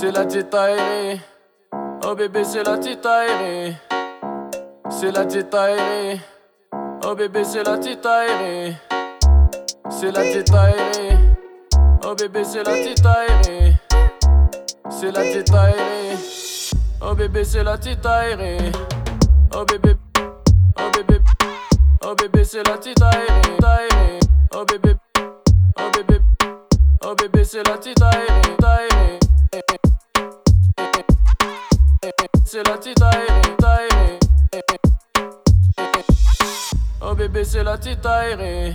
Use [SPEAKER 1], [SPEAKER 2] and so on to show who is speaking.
[SPEAKER 1] C'est la aérée. Oh bébé, c'est la aérée. C'est la aérée. Oh bébé, c'est la aérée. C'est la aérée. Oh bébé, c'est la aérée. C'est la aérée. Oh bébé, c'est la aérée. Oh bébé, oh bébé, oh bébé, c'est la aérée. Oh bébé, oh bébé, oh bébé, c'est la petite C'est la petite aérée. Oh bébé, c'est la aérée.